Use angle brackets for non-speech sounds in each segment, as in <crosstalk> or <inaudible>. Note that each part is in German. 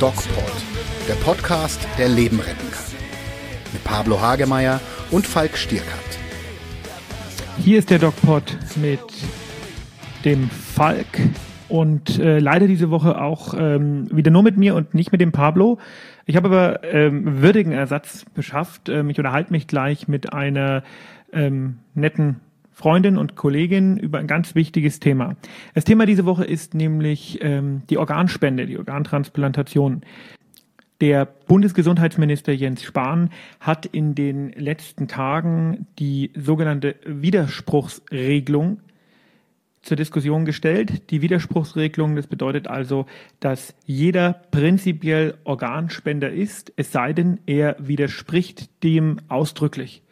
DocPod, der Podcast, der Leben retten kann. Mit Pablo Hagemeyer und Falk Stierkant. Hier ist der DocPod mit dem Falk und äh, leider diese Woche auch ähm, wieder nur mit mir und nicht mit dem Pablo. Ich habe aber ähm, würdigen Ersatz beschafft. Ähm, ich unterhalte mich gleich mit einer ähm, netten Freundin und Kollegin über ein ganz wichtiges Thema. Das Thema diese Woche ist nämlich ähm, die Organspende, die Organtransplantation. Der Bundesgesundheitsminister Jens Spahn hat in den letzten Tagen die sogenannte Widerspruchsregelung zur Diskussion gestellt. Die Widerspruchsregelung, das bedeutet also, dass jeder prinzipiell Organspender ist, es sei denn, er widerspricht dem ausdrücklich.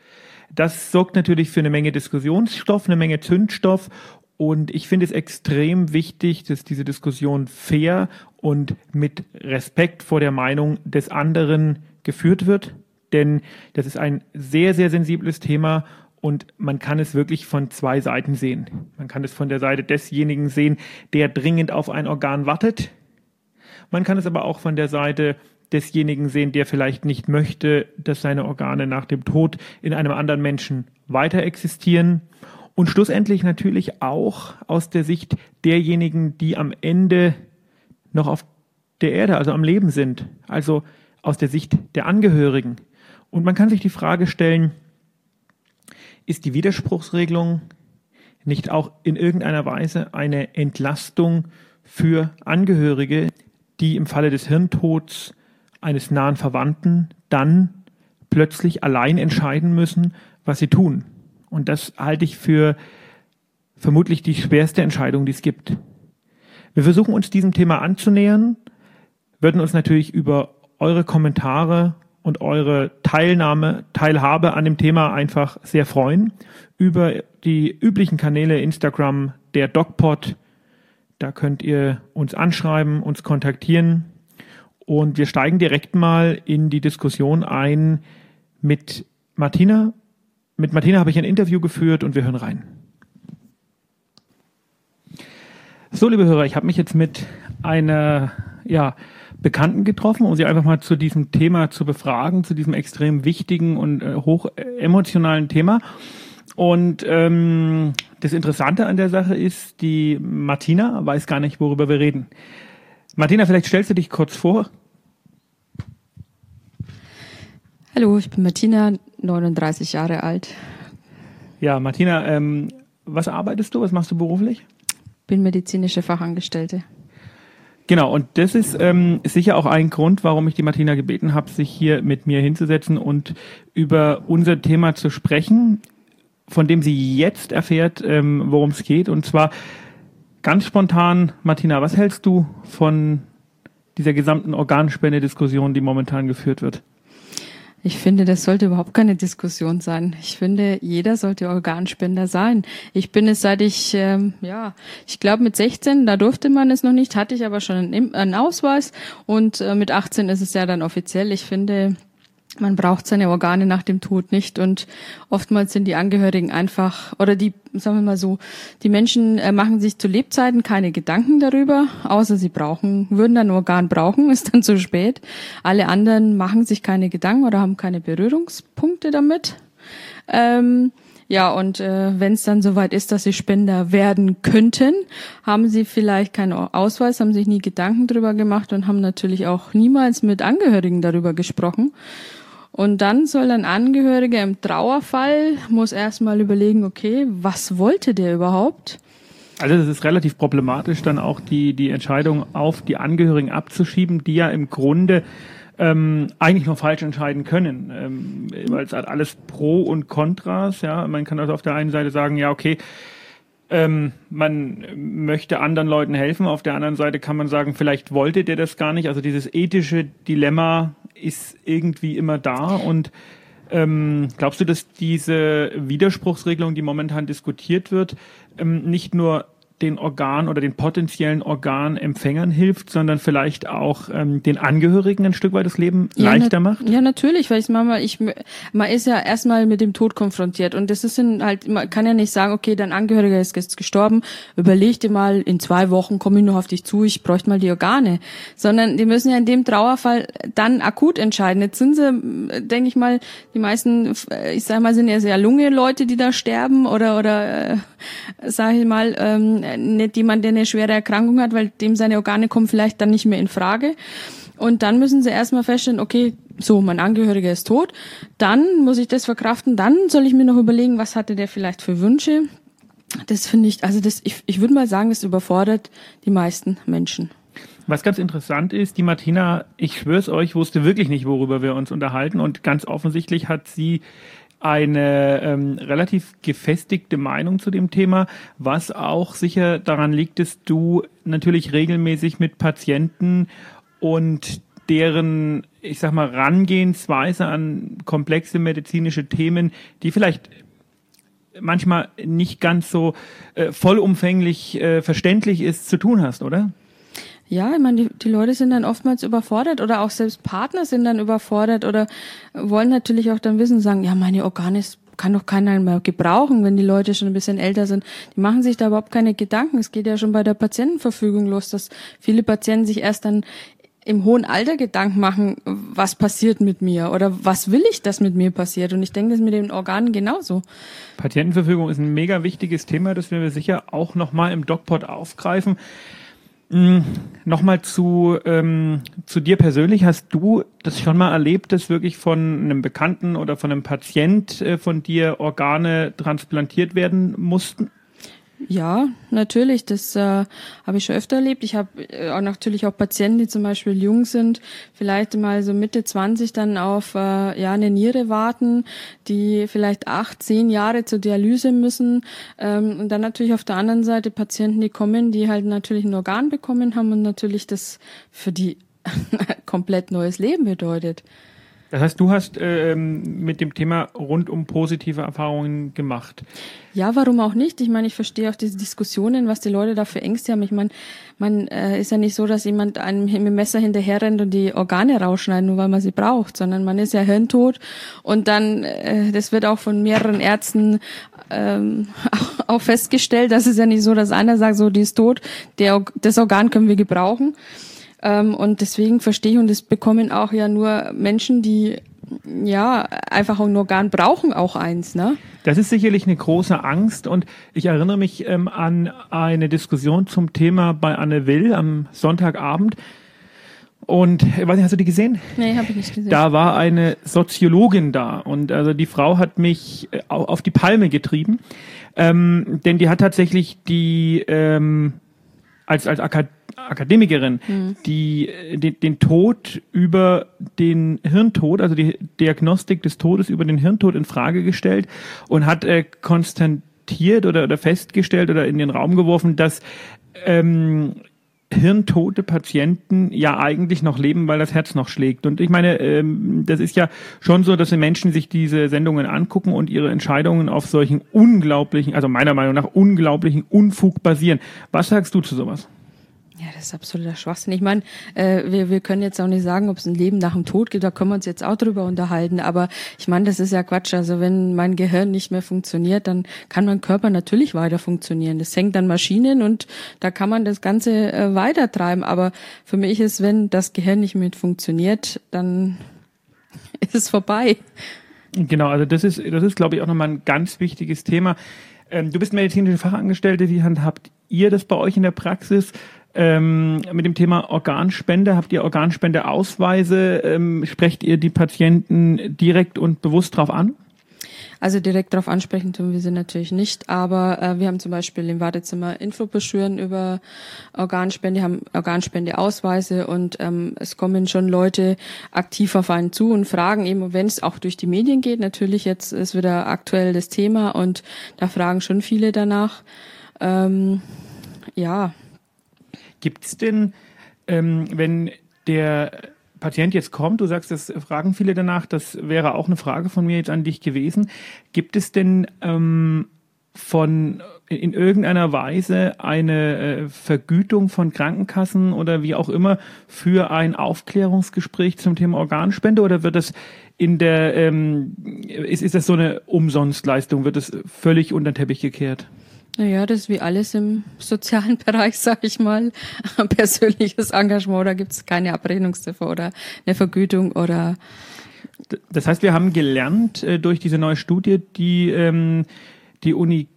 Das sorgt natürlich für eine Menge Diskussionsstoff, eine Menge Zündstoff. Und ich finde es extrem wichtig, dass diese Diskussion fair und mit Respekt vor der Meinung des anderen geführt wird. Denn das ist ein sehr, sehr sensibles Thema und man kann es wirklich von zwei Seiten sehen. Man kann es von der Seite desjenigen sehen, der dringend auf ein Organ wartet. Man kann es aber auch von der Seite desjenigen sehen, der vielleicht nicht möchte, dass seine Organe nach dem Tod in einem anderen Menschen weiter existieren. Und schlussendlich natürlich auch aus der Sicht derjenigen, die am Ende noch auf der Erde, also am Leben sind. Also aus der Sicht der Angehörigen. Und man kann sich die Frage stellen, ist die Widerspruchsregelung nicht auch in irgendeiner Weise eine Entlastung für Angehörige, die im Falle des Hirntods eines nahen Verwandten dann plötzlich allein entscheiden müssen, was sie tun. Und das halte ich für vermutlich die schwerste Entscheidung, die es gibt. Wir versuchen uns diesem Thema anzunähern, würden uns natürlich über eure Kommentare und eure Teilnahme, Teilhabe an dem Thema einfach sehr freuen. Über die üblichen Kanäle Instagram, der DocPod, da könnt ihr uns anschreiben, uns kontaktieren. Und wir steigen direkt mal in die Diskussion ein mit Martina. Mit Martina habe ich ein Interview geführt und wir hören rein. So, liebe Hörer, ich habe mich jetzt mit einer ja, Bekannten getroffen, um sie einfach mal zu diesem Thema zu befragen, zu diesem extrem wichtigen und äh, hoch emotionalen Thema. Und ähm, das Interessante an der Sache ist, die Martina weiß gar nicht, worüber wir reden. Martina, vielleicht stellst du dich kurz vor. Hallo, ich bin Martina, 39 Jahre alt. Ja, Martina, ähm, was arbeitest du? Was machst du beruflich? Bin medizinische Fachangestellte. Genau, und das ist ähm, sicher auch ein Grund, warum ich die Martina gebeten habe, sich hier mit mir hinzusetzen und über unser Thema zu sprechen, von dem sie jetzt erfährt, ähm, worum es geht. Und zwar Ganz spontan, Martina, was hältst du von dieser gesamten Organspende-Diskussion, die momentan geführt wird? Ich finde, das sollte überhaupt keine Diskussion sein. Ich finde, jeder sollte Organspender sein. Ich bin es seit ich, ähm, ja, ich glaube mit 16, da durfte man es noch nicht, hatte ich aber schon einen, einen Ausweis und äh, mit 18 ist es ja dann offiziell. Ich finde, man braucht seine Organe nach dem Tod nicht und oftmals sind die Angehörigen einfach oder die sagen wir mal so die Menschen äh, machen sich zu Lebzeiten keine Gedanken darüber außer sie brauchen würden dann Organ brauchen <laughs> ist dann zu spät alle anderen machen sich keine Gedanken oder haben keine Berührungspunkte damit ähm, ja, und äh, wenn es dann soweit ist, dass sie Spender werden könnten, haben sie vielleicht keinen Ausweis, haben sich nie Gedanken darüber gemacht und haben natürlich auch niemals mit Angehörigen darüber gesprochen. Und dann soll ein Angehöriger im Trauerfall, muss erstmal überlegen, okay, was wollte der überhaupt? Also das ist relativ problematisch, dann auch die, die Entscheidung auf die Angehörigen abzuschieben, die ja im Grunde ähm, eigentlich nur falsch entscheiden können, ähm, weil es hat alles Pro und Kontras. Ja, man kann also auf der einen Seite sagen, ja okay, ähm, man möchte anderen Leuten helfen. Auf der anderen Seite kann man sagen, vielleicht wollte der das gar nicht. Also dieses ethische Dilemma ist irgendwie immer da. Und ähm, glaubst du, dass diese Widerspruchsregelung, die momentan diskutiert wird, ähm, nicht nur den Organ oder den potenziellen Organempfängern hilft, sondern vielleicht auch ähm, den Angehörigen ein Stück weit das Leben ja, leichter macht? Ja, natürlich, weil ich manchmal, ich, man ist ja erstmal mit dem Tod konfrontiert und das ist halt, man kann ja nicht sagen, okay, dein Angehöriger ist jetzt gestorben, überleg dir mal, in zwei Wochen komme ich noch auf dich zu, ich bräuchte mal die Organe, sondern die müssen ja in dem Trauerfall dann akut entscheiden. Jetzt sind sie, denke ich mal, die meisten, ich sag mal, sind ja sehr junge Leute, die da sterben oder, oder, äh, sage ich mal, ähm, nicht jemand, der eine schwere Erkrankung hat, weil dem seine Organe kommen vielleicht dann nicht mehr in Frage. Und dann müssen sie erstmal feststellen, okay, so, mein Angehöriger ist tot, dann muss ich das verkraften, dann soll ich mir noch überlegen, was hatte der vielleicht für Wünsche. Das finde ich, also das, ich, ich würde mal sagen, das überfordert die meisten Menschen. Was ganz interessant ist, die Martina, ich schwör's euch, wusste wirklich nicht, worüber wir uns unterhalten und ganz offensichtlich hat sie eine ähm, relativ gefestigte Meinung zu dem Thema, was auch sicher daran liegt, dass du natürlich regelmäßig mit Patienten und deren, ich sag mal, Rangehensweise an komplexe medizinische Themen, die vielleicht manchmal nicht ganz so äh, vollumfänglich äh, verständlich ist, zu tun hast, oder? Ja, ich meine, die, die Leute sind dann oftmals überfordert oder auch selbst Partner sind dann überfordert oder wollen natürlich auch dann wissen, sagen, ja, meine Organe kann doch keiner mehr gebrauchen, wenn die Leute schon ein bisschen älter sind. Die machen sich da überhaupt keine Gedanken. Es geht ja schon bei der Patientenverfügung los, dass viele Patienten sich erst dann im hohen Alter Gedanken machen, was passiert mit mir oder was will ich, dass mit mir passiert. Und ich denke, das mit den Organen genauso. Patientenverfügung ist ein mega wichtiges Thema, das wir sicher auch nochmal im DocPod aufgreifen. Mm, Nochmal zu, ähm, zu dir persönlich. Hast du das schon mal erlebt, dass wirklich von einem Bekannten oder von einem Patient äh, von dir Organe transplantiert werden mussten? Ja, natürlich. Das äh, habe ich schon öfter erlebt. Ich habe äh, auch natürlich auch Patienten, die zum Beispiel jung sind, vielleicht mal so Mitte 20 dann auf äh, ja eine Niere warten, die vielleicht acht, zehn Jahre zur Dialyse müssen. Ähm, und dann natürlich auf der anderen Seite Patienten, die kommen, die halt natürlich ein Organ bekommen haben und natürlich das für die <laughs> komplett neues Leben bedeutet. Das heißt, du hast ähm, mit dem Thema rund um positive Erfahrungen gemacht. Ja, warum auch nicht? Ich meine, ich verstehe auch diese Diskussionen, was die Leute da für Ängste haben. Ich meine, man äh, ist ja nicht so, dass jemand einem mit dem Messer hinterher rennt und die Organe rausschneidet, nur weil man sie braucht, sondern man ist ja hirntot und dann, äh, das wird auch von mehreren Ärzten ähm, <laughs> auch festgestellt, dass es ja nicht so, dass einer sagt, so, die ist tot, der, das Organ können wir gebrauchen. Ähm, und deswegen verstehe ich, und das bekommen auch ja nur Menschen, die ja, einfach ein Organ brauchen auch eins, ne? Das ist sicherlich eine große Angst und ich erinnere mich ähm, an eine Diskussion zum Thema bei Anne Will am Sonntagabend. Und ich weiß nicht, hast du die gesehen? Nee, habe ich nicht gesehen. Da war eine Soziologin da und also die Frau hat mich äh, auf die Palme getrieben, ähm, denn die hat tatsächlich die ähm, als als Akad Akademikerin, mhm. die äh, den, den Tod über den Hirntod, also die Diagnostik des Todes über den Hirntod in Frage gestellt und hat äh, konstatiert oder, oder festgestellt oder in den Raum geworfen, dass ähm, hirntote Patienten ja eigentlich noch leben, weil das Herz noch schlägt. Und ich meine, ähm, das ist ja schon so, dass die Menschen sich diese Sendungen angucken und ihre Entscheidungen auf solchen unglaublichen, also meiner Meinung nach unglaublichen Unfug basieren. Was sagst du zu sowas? Ja, das ist absoluter Schwachsinn. Ich meine, äh, wir, wir können jetzt auch nicht sagen, ob es ein Leben nach dem Tod gibt, da können wir uns jetzt auch drüber unterhalten. Aber ich meine, das ist ja Quatsch. Also wenn mein Gehirn nicht mehr funktioniert, dann kann mein Körper natürlich weiter funktionieren. Das hängt an Maschinen und da kann man das Ganze äh, weitertreiben. Aber für mich ist, wenn das Gehirn nicht mehr funktioniert, dann <laughs> ist es vorbei. Genau, also das ist, das ist, glaube ich, auch nochmal ein ganz wichtiges Thema. Ähm, du bist medizinische Fachangestellte. Wie handhabt ihr das bei euch in der Praxis? Ähm, mit dem Thema Organspende. Habt ihr Organspendeausweise? Ähm, sprecht ihr die Patienten direkt und bewusst drauf an? Also direkt darauf ansprechen tun wir sie natürlich nicht, aber äh, wir haben zum Beispiel im Wartezimmer Infobroschüren über Organspende, haben Organspendeausweise und ähm, es kommen schon Leute aktiv auf einen zu und fragen eben, wenn es auch durch die Medien geht, natürlich jetzt ist wieder aktuell das Thema und da fragen schon viele danach. Ähm, ja, Gibt es denn, ähm, wenn der Patient jetzt kommt, du sagst, das fragen viele danach, das wäre auch eine Frage von mir jetzt an dich gewesen. Gibt es denn ähm, von in irgendeiner Weise eine äh, Vergütung von Krankenkassen oder wie auch immer für ein Aufklärungsgespräch zum Thema Organspende oder wird das in der ähm, ist, ist das so eine Umsonstleistung? Wird das völlig unter den Teppich gekehrt? Naja, das ist wie alles im sozialen <laughs> Bereich, sag ich mal. <laughs> Persönliches Engagement, da gibt es keine Abrechnungsziffer oder eine Vergütung oder das heißt, wir haben gelernt äh, durch diese neue Studie, die ähm, die Uni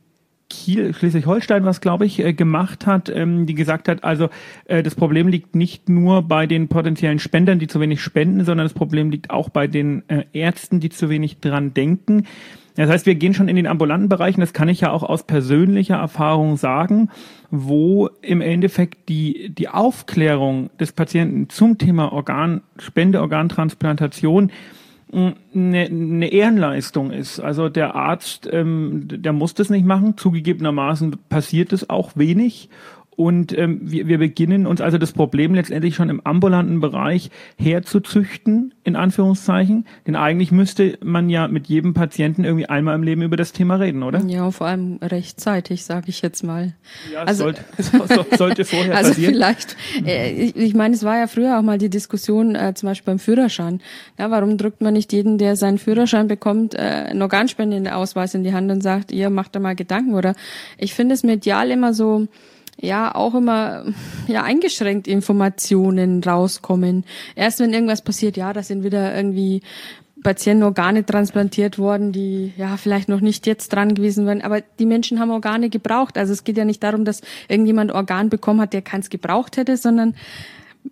Kiel, Schleswig-Holstein, was glaube ich, äh, gemacht hat, ähm, die gesagt hat, also äh, das Problem liegt nicht nur bei den potenziellen Spendern, die zu wenig spenden, sondern das Problem liegt auch bei den Ärzten, die zu wenig dran denken. Das heißt, wir gehen schon in den ambulanten Bereichen, das kann ich ja auch aus persönlicher Erfahrung sagen, wo im Endeffekt die, die Aufklärung des Patienten zum Thema Organspende, Organtransplantation eine, eine Ehrenleistung ist. Also der Arzt, ähm, der muss das nicht machen. Zugegebenermaßen passiert es auch wenig. Und ähm, wir, wir beginnen uns also das Problem letztendlich schon im ambulanten Bereich herzuzüchten, in Anführungszeichen. Denn eigentlich müsste man ja mit jedem Patienten irgendwie einmal im Leben über das Thema reden, oder? Ja, vor allem rechtzeitig, sage ich jetzt mal. Ja, also, sollte, <laughs> sollte vorher also passieren. vielleicht, äh, ich, ich meine, es war ja früher auch mal die Diskussion, äh, zum Beispiel beim Führerschein. Ja, warum drückt man nicht jeden, der seinen Führerschein bekommt, äh, einen Organspende-Ausweis in die Hand und sagt, ihr macht da mal Gedanken, oder? Ich finde es medial immer so, ja auch immer ja eingeschränkt Informationen rauskommen. Erst wenn irgendwas passiert, ja, da sind wieder irgendwie Patienten Organe transplantiert worden, die ja vielleicht noch nicht jetzt dran gewesen wären, aber die Menschen haben Organe gebraucht. Also es geht ja nicht darum, dass irgendjemand Organ bekommen hat, der keins gebraucht hätte, sondern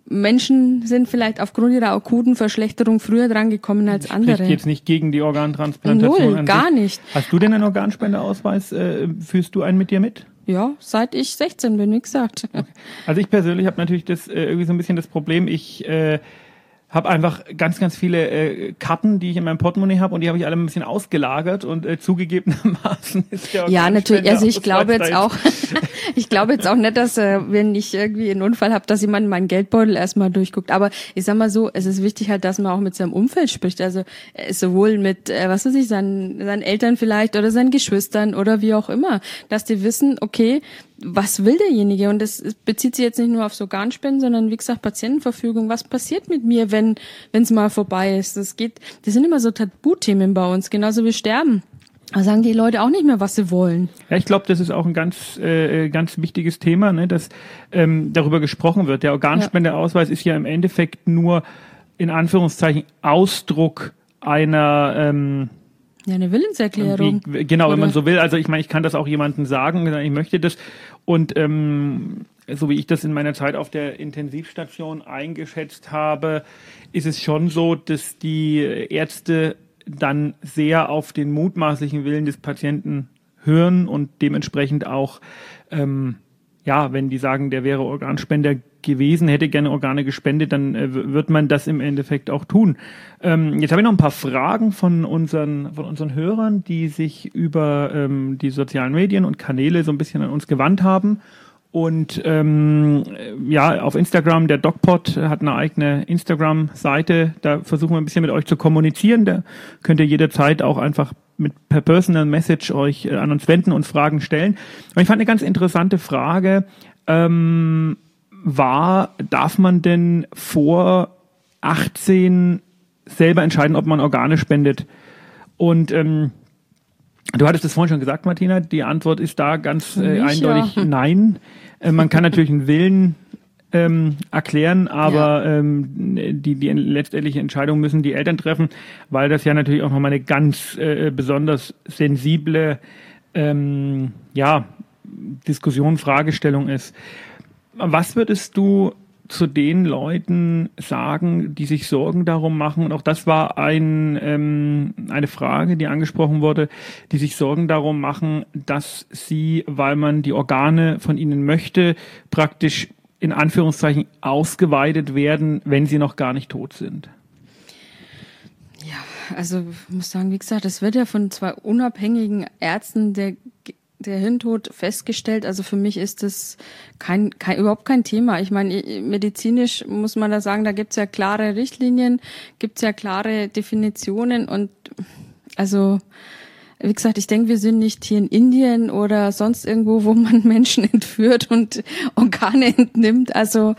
Menschen sind vielleicht aufgrund ihrer akuten Verschlechterung früher dran gekommen als andere. Spricht jetzt nicht gegen die Organtransplantation. Null, gar nicht. Hast du denn einen Organspendeausweis? Äh, führst du einen mit dir mit? Ja, seit ich 16 bin, wie gesagt. Okay. Also ich persönlich habe natürlich das äh, irgendwie so ein bisschen das Problem, ich äh, habe einfach ganz, ganz viele äh, Karten, die ich in meinem Portemonnaie habe und die habe ich alle ein bisschen ausgelagert und äh, zugegebenermaßen <laughs> ist der Ja, natürlich. Also ich glaube jetzt auch, <laughs> ich glaube jetzt auch nicht, dass äh, wenn ich irgendwie einen Unfall habe, dass jemand meinen Geldbeutel erstmal durchguckt. Aber ich sag mal so, es ist wichtig halt, dass man auch mit seinem Umfeld spricht. Also äh, sowohl mit, äh, was weiß ich, seinen, seinen Eltern vielleicht oder seinen Geschwistern oder wie auch immer, dass die wissen, okay, was will derjenige? Und das bezieht sich jetzt nicht nur auf Organspenden, sondern wie gesagt Patientenverfügung. Was passiert mit mir, wenn wenn es mal vorbei ist? Das geht. Das sind immer so Tabuthemen bei uns, genauso wie Sterben. Da sagen die Leute auch nicht mehr, was sie wollen. Ja, ich glaube, das ist auch ein ganz, äh, ganz wichtiges Thema, ne, dass ähm, darüber gesprochen wird. Der Organspendeausweis ja. ist ja im Endeffekt nur in Anführungszeichen Ausdruck einer ähm, ja, eine Willenserklärung. Wie, genau, Oder? wenn man so will. Also ich meine, ich kann das auch jemandem sagen, ich möchte das. Und ähm, so wie ich das in meiner Zeit auf der Intensivstation eingeschätzt habe, ist es schon so, dass die Ärzte dann sehr auf den mutmaßlichen Willen des Patienten hören und dementsprechend auch ähm, ja, wenn die sagen, der wäre Organspender gewesen, hätte gerne Organe gespendet, dann äh, wird man das im Endeffekt auch tun. Ähm, jetzt habe ich noch ein paar Fragen von unseren, von unseren Hörern, die sich über ähm, die sozialen Medien und Kanäle so ein bisschen an uns gewandt haben. Und ähm, ja, auf Instagram, der DocPod hat eine eigene Instagram-Seite. Da versuchen wir ein bisschen mit euch zu kommunizieren. Da könnt ihr jederzeit auch einfach mit per Personal Message euch äh, an uns wenden und Fragen stellen. Und ich fand eine ganz interessante Frage ähm, war, darf man denn vor 18 selber entscheiden, ob man Organe spendet? Und ähm, du hattest es vorhin schon gesagt, Martina, die Antwort ist da ganz äh, eindeutig ja. <laughs> nein. Äh, man kann natürlich einen Willen ähm, erklären, aber ja. ähm, die, die letztendliche Entscheidung müssen die Eltern treffen, weil das ja natürlich auch nochmal eine ganz äh, besonders sensible ähm, ja, Diskussion, Fragestellung ist. Was würdest du zu den Leuten sagen, die sich Sorgen darum machen, und auch das war ein, ähm, eine Frage, die angesprochen wurde, die sich Sorgen darum machen, dass sie, weil man die Organe von ihnen möchte, praktisch in Anführungszeichen ausgeweidet werden, wenn sie noch gar nicht tot sind? Ja, also ich muss sagen, wie gesagt, das wird ja von zwei unabhängigen Ärzten der der Hirntod festgestellt. Also für mich ist das kein, kein überhaupt kein Thema. Ich meine, medizinisch muss man da sagen, da gibt's ja klare Richtlinien, gibt's ja klare Definitionen und also wie gesagt, ich denke, wir sind nicht hier in Indien oder sonst irgendwo, wo man <laughs> Menschen entführt und Organe entnimmt. Also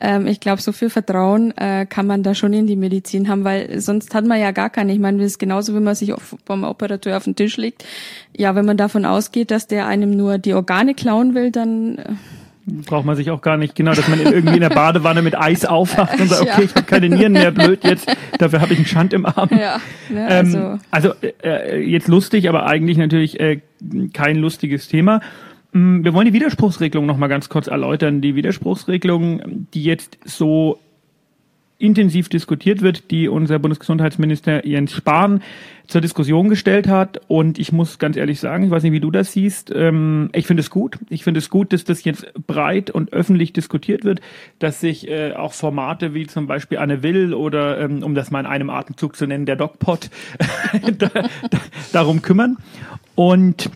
ähm, ich glaube, so viel Vertrauen äh, kann man da schon in die Medizin haben, weil sonst hat man ja gar keine. Ich meine, das ist genauso, wenn man sich auf, beim Operateur auf den Tisch legt. Ja, wenn man davon ausgeht, dass der einem nur die Organe klauen will, dann äh, braucht man sich auch gar nicht, genau, dass man irgendwie in der Badewanne mit Eis aufwacht und sagt, okay, ja. ich habe keine Nieren mehr, blöd jetzt, dafür habe ich einen Schand im Arm. Ja, ne, also, ähm, also äh, jetzt lustig, aber eigentlich natürlich äh, kein lustiges Thema. Mm, wir wollen die Widerspruchsregelung nochmal ganz kurz erläutern. Die Widerspruchsregelung, die jetzt so intensiv diskutiert wird, die unser Bundesgesundheitsminister Jens Spahn zur Diskussion gestellt hat. Und ich muss ganz ehrlich sagen, ich weiß nicht, wie du das siehst, ähm, ich finde es gut. Ich finde es gut, dass das jetzt breit und öffentlich diskutiert wird, dass sich äh, auch Formate wie zum Beispiel Anne Will oder, ähm, um das mal in einem Atemzug zu nennen, der DocPod <laughs> da, da, darum kümmern. Und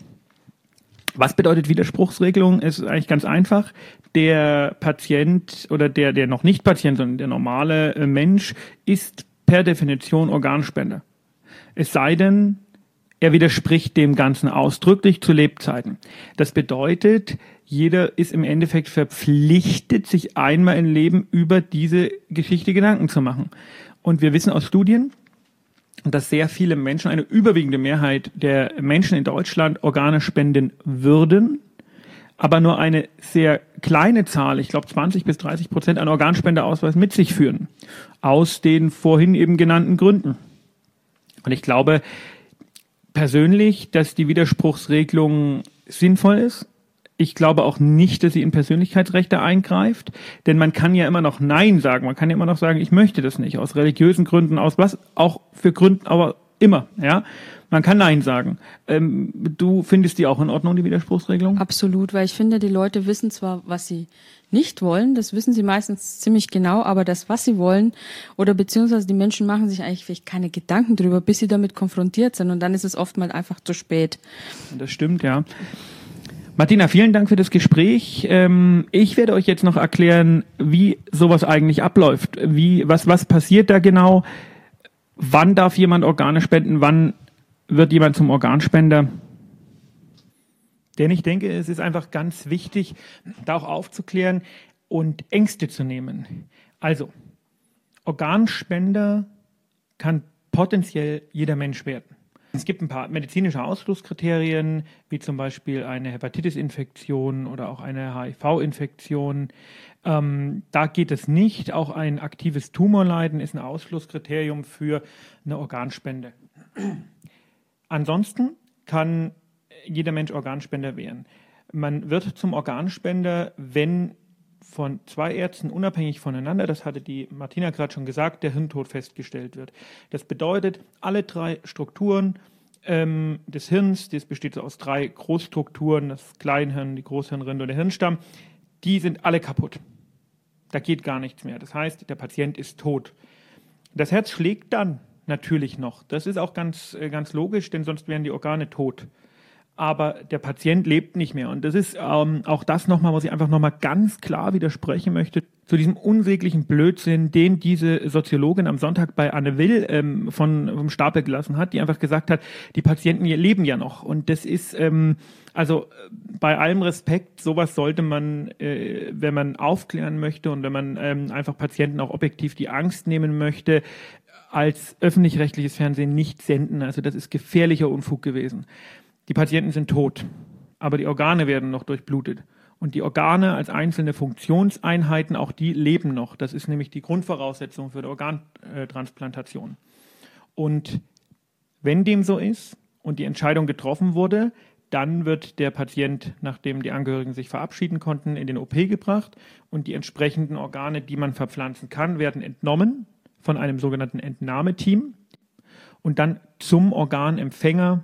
was bedeutet Widerspruchsregelung? Es ist eigentlich ganz einfach. Der Patient oder der, der noch nicht Patient, sondern der normale äh, Mensch ist per Definition Organspender. Es sei denn, er widerspricht dem Ganzen ausdrücklich zu Lebzeiten. Das bedeutet, jeder ist im Endeffekt verpflichtet, sich einmal im Leben über diese Geschichte Gedanken zu machen. Und wir wissen aus Studien, dass sehr viele Menschen, eine überwiegende Mehrheit der Menschen in Deutschland Organe spenden würden, aber nur eine sehr kleine Zahl, ich glaube 20 bis 30 Prozent, einen Organspendeausweis mit sich führen. Aus den vorhin eben genannten Gründen. Und ich glaube persönlich, dass die Widerspruchsregelung sinnvoll ist. Ich glaube auch nicht, dass sie in Persönlichkeitsrechte eingreift, denn man kann ja immer noch Nein sagen. Man kann ja immer noch sagen, ich möchte das nicht, aus religiösen Gründen, aus was auch für Gründen, aber immer, ja. Man kann Nein sagen. Ähm, du findest die auch in Ordnung, die Widerspruchsregelung? Absolut, weil ich finde, die Leute wissen zwar, was sie nicht wollen, das wissen sie meistens ziemlich genau, aber das, was sie wollen, oder beziehungsweise die Menschen machen sich eigentlich vielleicht keine Gedanken drüber, bis sie damit konfrontiert sind und dann ist es oftmals einfach zu spät. Das stimmt, ja. Martina, vielen Dank für das Gespräch. Ähm, ich werde euch jetzt noch erklären, wie sowas eigentlich abläuft. Wie, was, was passiert da genau? Wann darf jemand Organe spenden? Wann wird jemand zum Organspender? Denn ich denke, es ist einfach ganz wichtig, da auch aufzuklären und Ängste zu nehmen. Also, Organspender kann potenziell jeder Mensch werden. Es gibt ein paar medizinische Ausschlusskriterien, wie zum Beispiel eine Hepatitis-Infektion oder auch eine HIV-Infektion. Ähm, da geht es nicht. Auch ein aktives Tumorleiden ist ein Ausschlusskriterium für eine Organspende. Ansonsten kann jeder Mensch Organspender werden. Man wird zum Organspender, wenn von zwei Ärzten unabhängig voneinander, das hatte die Martina gerade schon gesagt, der Hirntod festgestellt wird. Das bedeutet, alle drei Strukturen ähm, des Hirns, das besteht aus drei Großstrukturen, das Kleinhirn, die Großhirnrinde und der Hirnstamm, die sind alle kaputt. Da geht gar nichts mehr. Das heißt, der Patient ist tot. Das Herz schlägt dann natürlich noch. Das ist auch ganz, äh, ganz logisch, denn sonst wären die Organe tot aber der Patient lebt nicht mehr. Und das ist ähm, auch das nochmal, was ich einfach nochmal ganz klar widersprechen möchte, zu diesem unsäglichen Blödsinn, den diese Soziologin am Sonntag bei Anne Will ähm, von, vom Stapel gelassen hat, die einfach gesagt hat, die Patienten leben ja noch. Und das ist, ähm, also bei allem Respekt, sowas sollte man, äh, wenn man aufklären möchte und wenn man ähm, einfach Patienten auch objektiv die Angst nehmen möchte, als öffentlich-rechtliches Fernsehen nicht senden. Also das ist gefährlicher Unfug gewesen. Die Patienten sind tot, aber die Organe werden noch durchblutet. Und die Organe als einzelne Funktionseinheiten, auch die leben noch. Das ist nämlich die Grundvoraussetzung für die Organtransplantation. Und wenn dem so ist und die Entscheidung getroffen wurde, dann wird der Patient, nachdem die Angehörigen sich verabschieden konnten, in den OP gebracht und die entsprechenden Organe, die man verpflanzen kann, werden entnommen von einem sogenannten Entnahmeteam und dann zum Organempfänger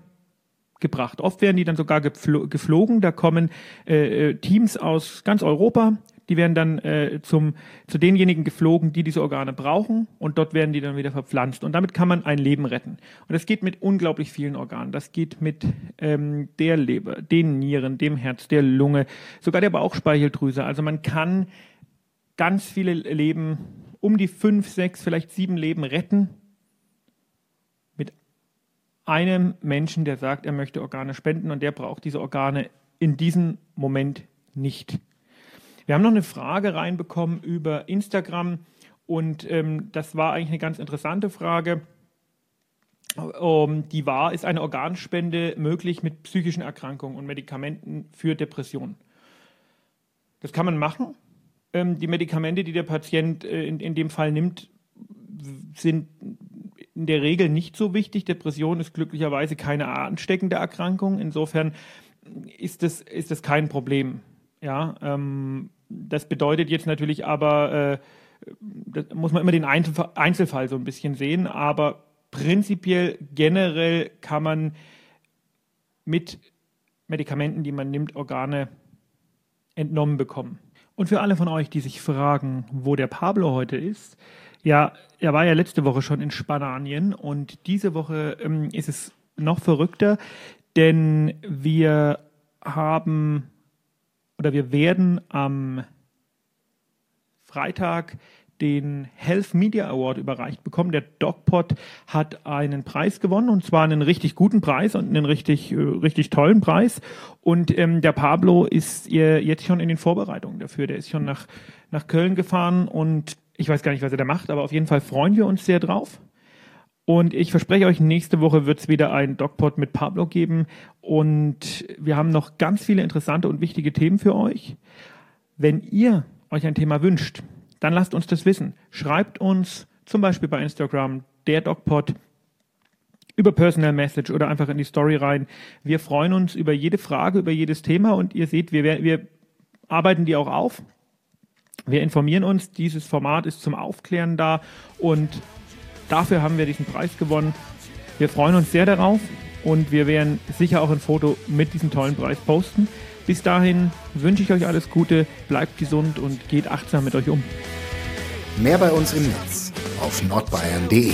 gebracht. Oft werden die dann sogar geflogen. Da kommen äh, äh, Teams aus ganz Europa. Die werden dann äh, zum, zu denjenigen geflogen, die diese Organe brauchen. Und dort werden die dann wieder verpflanzt. Und damit kann man ein Leben retten. Und das geht mit unglaublich vielen Organen. Das geht mit ähm, der Leber, den Nieren, dem Herz, der Lunge, sogar der Bauchspeicheldrüse. Also man kann ganz viele Leben, um die fünf, sechs, vielleicht sieben Leben retten einem Menschen, der sagt, er möchte Organe spenden und der braucht diese Organe in diesem Moment nicht. Wir haben noch eine Frage reinbekommen über Instagram und ähm, das war eigentlich eine ganz interessante Frage. Um, die war, ist eine Organspende möglich mit psychischen Erkrankungen und Medikamenten für Depressionen? Das kann man machen. Ähm, die Medikamente, die der Patient äh, in, in dem Fall nimmt, sind in der Regel nicht so wichtig. Depression ist glücklicherweise keine ansteckende Erkrankung. Insofern ist das, ist das kein Problem. Ja, ähm, das bedeutet jetzt natürlich aber, äh, das muss man immer den Einzelfall, Einzelfall so ein bisschen sehen, aber prinzipiell generell kann man mit Medikamenten, die man nimmt, Organe entnommen bekommen. Und für alle von euch, die sich fragen, wo der Pablo heute ist, ja, er war ja letzte Woche schon in Spanien und diese Woche ähm, ist es noch verrückter, denn wir haben oder wir werden am Freitag den Health Media Award überreicht bekommen. Der DocPod hat einen Preis gewonnen und zwar einen richtig guten Preis und einen richtig, äh, richtig tollen Preis. Und ähm, der Pablo ist jetzt schon in den Vorbereitungen dafür. Der ist schon nach, nach Köln gefahren und ich weiß gar nicht, was er da macht, aber auf jeden Fall freuen wir uns sehr drauf. Und ich verspreche euch, nächste Woche wird es wieder ein DocPod mit Pablo geben. Und wir haben noch ganz viele interessante und wichtige Themen für euch. Wenn ihr euch ein Thema wünscht, dann lasst uns das wissen. Schreibt uns zum Beispiel bei Instagram der DocPod über Personal Message oder einfach in die Story rein. Wir freuen uns über jede Frage, über jedes Thema und ihr seht, wir, wir arbeiten die auch auf. Wir informieren uns, dieses Format ist zum Aufklären da und dafür haben wir diesen Preis gewonnen. Wir freuen uns sehr darauf und wir werden sicher auch ein Foto mit diesem tollen Preis posten. Bis dahin wünsche ich euch alles Gute, bleibt gesund und geht achtsam mit euch um. Mehr bei uns im Netz auf nordbayern.de